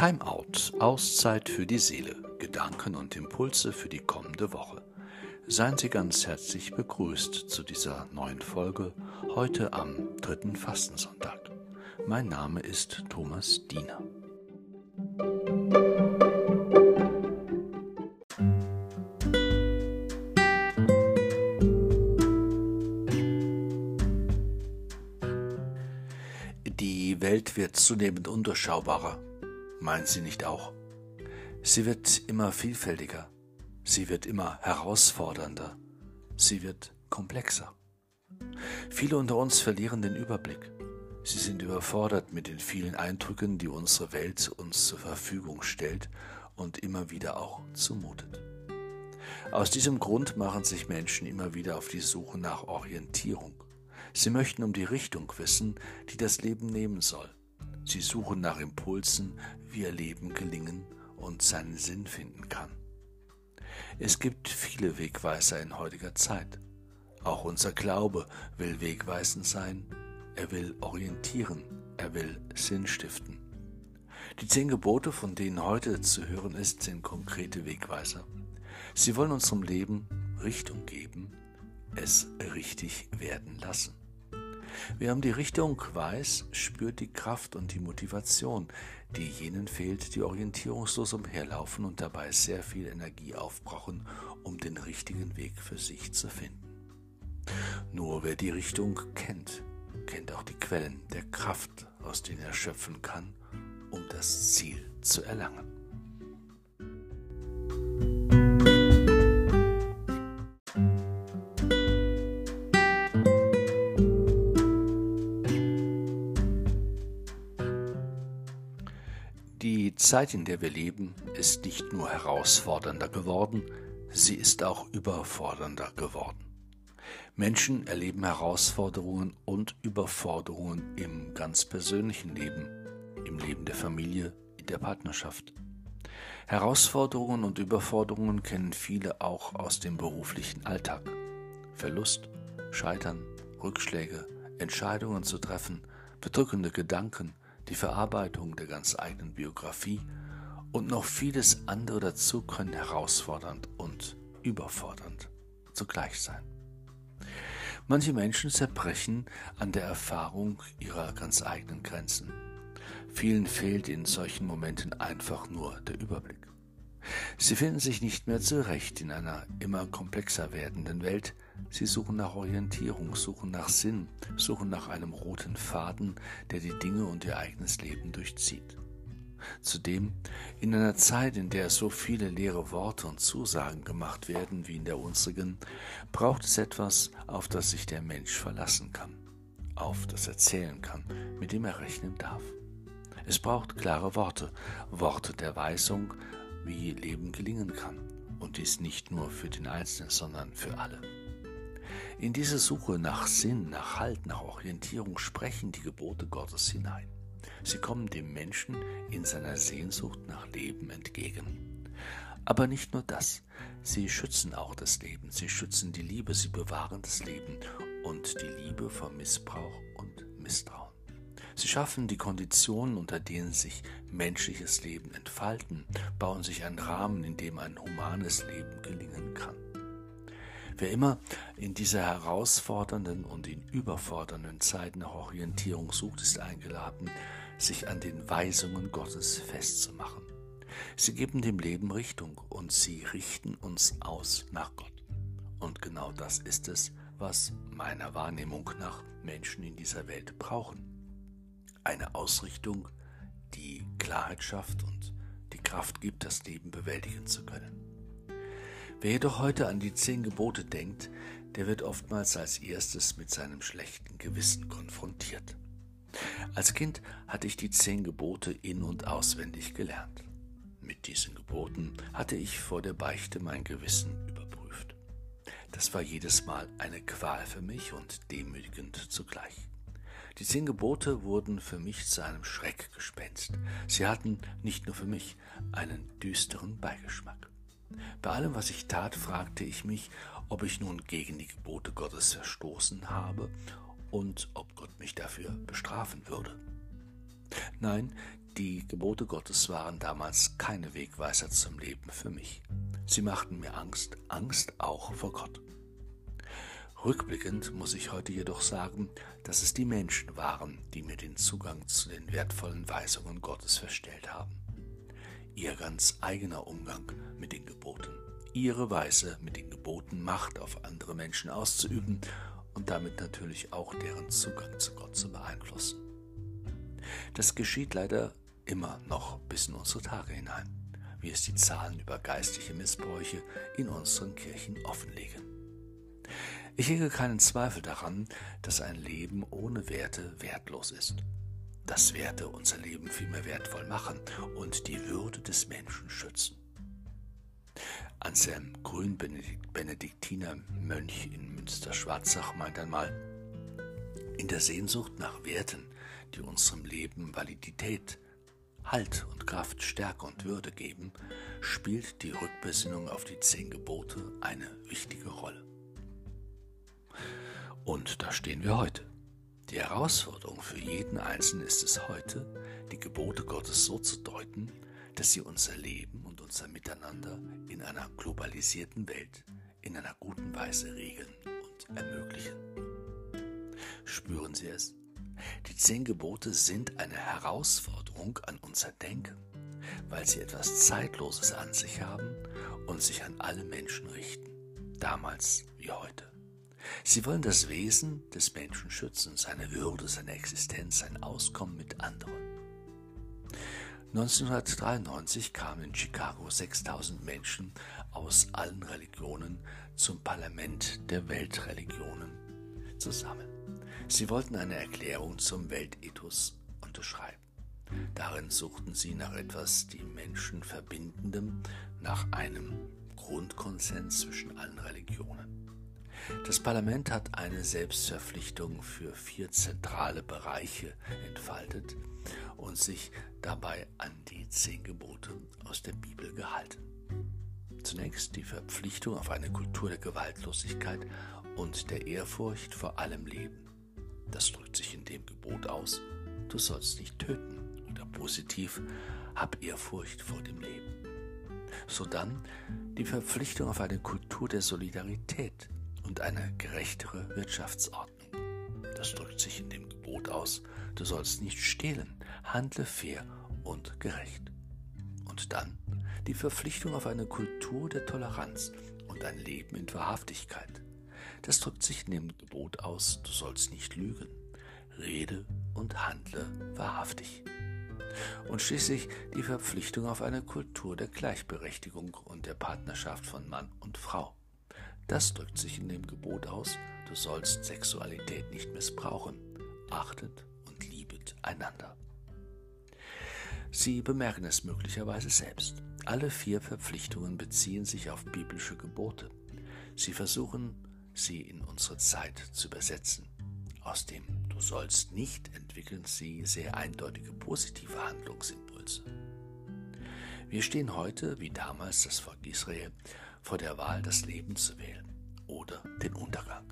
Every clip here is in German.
Timeout, Auszeit für die Seele, Gedanken und Impulse für die kommende Woche. Seien Sie ganz herzlich begrüßt zu dieser neuen Folge heute am dritten Fastensonntag. Mein Name ist Thomas Diener. Die Welt wird zunehmend undurchschaubarer Meint sie nicht auch? Sie wird immer vielfältiger, sie wird immer herausfordernder, sie wird komplexer. Viele unter uns verlieren den Überblick. Sie sind überfordert mit den vielen Eindrücken, die unsere Welt uns zur Verfügung stellt und immer wieder auch zumutet. Aus diesem Grund machen sich Menschen immer wieder auf die Suche nach Orientierung. Sie möchten um die Richtung wissen, die das Leben nehmen soll. Sie suchen nach Impulsen, wie ihr Leben gelingen und seinen Sinn finden kann. Es gibt viele Wegweiser in heutiger Zeit. Auch unser Glaube will wegweisend sein, er will orientieren, er will Sinn stiften. Die zehn Gebote, von denen heute zu hören ist, sind konkrete Wegweiser. Sie wollen unserem Leben Richtung geben, es richtig werden lassen. Wer um die Richtung weiß, spürt die Kraft und die Motivation, die jenen fehlt, die orientierungslos umherlaufen und dabei sehr viel Energie aufbrauchen, um den richtigen Weg für sich zu finden. Nur wer die Richtung kennt, kennt auch die Quellen der Kraft, aus denen er schöpfen kann, um das Ziel zu erlangen. Zeit, in der wir leben, ist nicht nur herausfordernder geworden, sie ist auch überfordernder geworden. Menschen erleben Herausforderungen und Überforderungen im ganz persönlichen Leben, im Leben der Familie, in der Partnerschaft. Herausforderungen und Überforderungen kennen viele auch aus dem beruflichen Alltag. Verlust, Scheitern, Rückschläge, Entscheidungen zu treffen, bedrückende Gedanken, die Verarbeitung der ganz eigenen Biografie und noch vieles andere dazu können herausfordernd und überfordernd zugleich sein. Manche Menschen zerbrechen an der Erfahrung ihrer ganz eigenen Grenzen. Vielen fehlt in solchen Momenten einfach nur der Überblick. Sie finden sich nicht mehr zurecht in einer immer komplexer werdenden Welt. Sie suchen nach Orientierung, suchen nach Sinn, suchen nach einem roten Faden, der die Dinge und ihr eigenes Leben durchzieht. Zudem, in einer Zeit, in der so viele leere Worte und Zusagen gemacht werden wie in der unsrigen, braucht es etwas, auf das sich der Mensch verlassen kann, auf das er zählen kann, mit dem er rechnen darf. Es braucht klare Worte, Worte der Weisung, wie Leben gelingen kann. Und dies nicht nur für den Einzelnen, sondern für alle. In diese Suche nach Sinn, nach Halt, nach Orientierung sprechen die Gebote Gottes hinein. Sie kommen dem Menschen in seiner Sehnsucht nach Leben entgegen. Aber nicht nur das, sie schützen auch das Leben, sie schützen die Liebe, sie bewahren das Leben und die Liebe vor Missbrauch und Misstrauen. Sie schaffen die Konditionen, unter denen sich menschliches Leben entfalten, bauen sich einen Rahmen, in dem ein humanes Leben gelingen kann. Wer immer in dieser herausfordernden und in überfordernden Zeit nach Orientierung sucht, ist eingeladen, sich an den Weisungen Gottes festzumachen. Sie geben dem Leben Richtung und sie richten uns aus nach Gott. Und genau das ist es, was meiner Wahrnehmung nach Menschen in dieser Welt brauchen eine Ausrichtung, die Klarheit schafft und die Kraft gibt, das Leben bewältigen zu können. Wer jedoch heute an die zehn Gebote denkt, der wird oftmals als erstes mit seinem schlechten Gewissen konfrontiert. Als Kind hatte ich die zehn Gebote in und auswendig gelernt. Mit diesen Geboten hatte ich vor der Beichte mein Gewissen überprüft. Das war jedes Mal eine Qual für mich und demütigend zugleich. Die zehn Gebote wurden für mich zu einem Schreckgespenst. Sie hatten nicht nur für mich einen düsteren Beigeschmack. Bei allem, was ich tat, fragte ich mich, ob ich nun gegen die Gebote Gottes verstoßen habe und ob Gott mich dafür bestrafen würde. Nein, Die Gebote Gottes waren damals keine Wegweiser zum Leben für mich. Sie machten mir Angst, Angst auch vor Gott. Rückblickend muss ich heute jedoch sagen, dass es die Menschen waren, die mir den Zugang zu den wertvollen Weisungen Gottes verstellt haben. Ihr ganz eigener Umgang mit den Geboten, ihre Weise mit den Geboten Macht auf andere Menschen auszuüben und damit natürlich auch deren Zugang zu Gott zu beeinflussen. Das geschieht leider immer noch bis in unsere Tage hinein, wie es die Zahlen über geistliche Missbräuche in unseren Kirchen offenlegen. Ich hege keinen Zweifel daran, dass ein Leben ohne Werte wertlos ist. Dass Werte unser Leben vielmehr wertvoll machen und die Würde des Menschen schützen. Anselm Grün, Benediktiner Mönch in Münster-Schwarzach, meint einmal, in der Sehnsucht nach Werten, die unserem Leben Validität, Halt und Kraft, Stärke und Würde geben, spielt die Rückbesinnung auf die zehn Gebote eine wichtige Rolle. Und da stehen wir heute. Die Herausforderung für jeden Einzelnen ist es heute, die Gebote Gottes so zu deuten, dass sie unser Leben und unser Miteinander in einer globalisierten Welt in einer guten Weise regeln und ermöglichen. Spüren Sie es? Die zehn Gebote sind eine Herausforderung an unser Denken, weil sie etwas Zeitloses an sich haben und sich an alle Menschen richten, damals wie heute. Sie wollen das Wesen des Menschen schützen, seine Würde, seine Existenz, sein Auskommen mit anderen. 1993 kamen in Chicago 6000 Menschen aus allen Religionen zum Parlament der Weltreligionen zusammen. Sie wollten eine Erklärung zum Weltethos unterschreiben. Darin suchten sie nach etwas die Menschen verbindendem, nach einem Grundkonsens zwischen allen Religionen. Das Parlament hat eine Selbstverpflichtung für vier zentrale Bereiche entfaltet und sich dabei an die zehn Gebote aus der Bibel gehalten. Zunächst die Verpflichtung auf eine Kultur der Gewaltlosigkeit und der Ehrfurcht vor allem Leben. Das drückt sich in dem Gebot aus, du sollst nicht töten oder positiv, hab Ehrfurcht vor dem Leben. Sodann die Verpflichtung auf eine Kultur der Solidarität und eine gerechtere Wirtschaftsordnung. Das drückt sich in dem Gebot aus, du sollst nicht stehlen, handle fair und gerecht. Und dann die Verpflichtung auf eine Kultur der Toleranz und ein Leben in Wahrhaftigkeit. Das drückt sich in dem Gebot aus, du sollst nicht lügen, rede und handle wahrhaftig. Und schließlich die Verpflichtung auf eine Kultur der Gleichberechtigung und der Partnerschaft von Mann und Frau. Das drückt sich in dem Gebot aus, du sollst Sexualität nicht missbrauchen. Achtet und liebet einander. Sie bemerken es möglicherweise selbst. Alle vier Verpflichtungen beziehen sich auf biblische Gebote. Sie versuchen, sie in unsere Zeit zu übersetzen. Aus dem Du sollst nicht entwickeln sie sehr eindeutige positive Handlungsimpulse. Wir stehen heute, wie damals das Volk Israel, vor der Wahl, das Leben zu wählen oder den Untergang.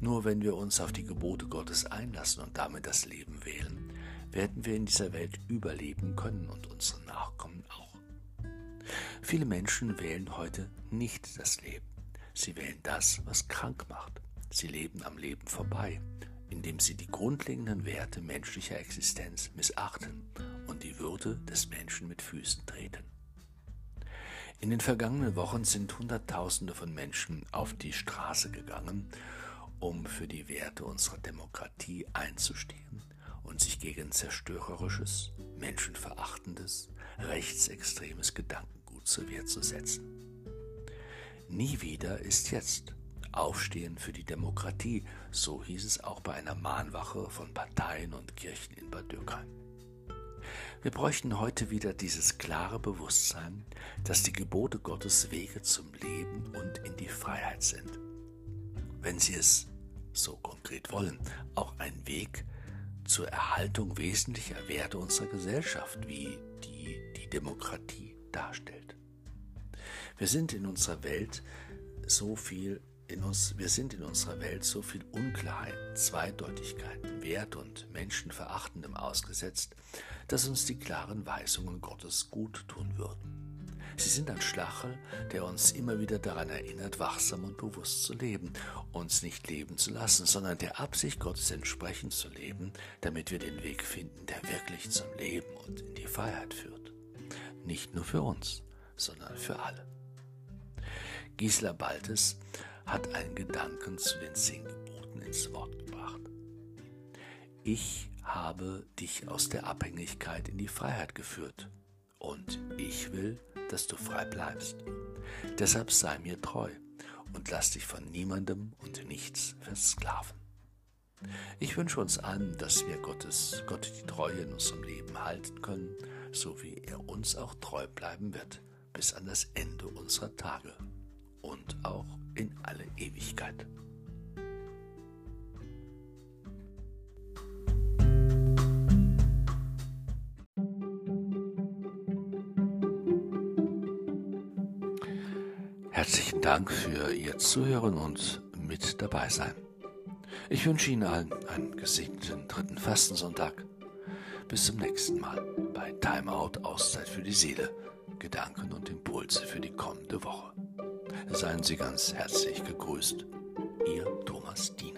Nur wenn wir uns auf die Gebote Gottes einlassen und damit das Leben wählen, werden wir in dieser Welt überleben können und unsere Nachkommen auch. Viele Menschen wählen heute nicht das Leben. Sie wählen das, was krank macht. Sie leben am Leben vorbei, indem sie die grundlegenden Werte menschlicher Existenz missachten und die Würde des Menschen mit Füßen treten. In den vergangenen Wochen sind Hunderttausende von Menschen auf die Straße gegangen, um für die Werte unserer Demokratie einzustehen und sich gegen zerstörerisches, menschenverachtendes, rechtsextremes Gedankengut zur Wehr zu setzen. Nie wieder ist jetzt. Aufstehen für die Demokratie, so hieß es auch bei einer Mahnwache von Parteien und Kirchen in Bad Dürkheim. Wir bräuchten heute wieder dieses klare Bewusstsein, dass die Gebote Gottes Wege zum Leben und in die Freiheit sind. Wenn sie es so konkret wollen, auch ein Weg zur Erhaltung wesentlicher Werte unserer Gesellschaft, wie die die Demokratie darstellt. Wir sind in unserer Welt so viel in uns, wir sind in unserer Welt so viel Unklarheit, Zweideutigkeiten, Wert und Menschenverachtendem ausgesetzt, dass uns die klaren Weisungen Gottes gut tun würden. Sie sind ein Stachel, der uns immer wieder daran erinnert, wachsam und bewusst zu leben, uns nicht leben zu lassen, sondern der Absicht Gottes entsprechend zu leben, damit wir den Weg finden, der wirklich zum Leben und in die Freiheit führt. Nicht nur für uns, sondern für alle. Gisela Baltes hat einen Gedanken zu den zehn Geboten ins Wort gebracht. Ich habe dich aus der Abhängigkeit in die Freiheit geführt und ich will, dass du frei bleibst. Deshalb sei mir treu und lass dich von niemandem und nichts versklaven. Ich wünsche uns allen, dass wir Gottes, Gott die Treue in unserem Leben halten können, so wie er uns auch treu bleiben wird, bis an das Ende unserer Tage und auch in alle Ewigkeit. Herzlichen Dank für Ihr Zuhören und mit dabei sein. Ich wünsche Ihnen allen einen gesegneten dritten Fastensonntag. Bis zum nächsten Mal bei Timeout Auszeit für die Seele, Gedanken und Impulse für die kommende Woche. Seien Sie ganz herzlich gegrüßt. Ihr Thomas Dien.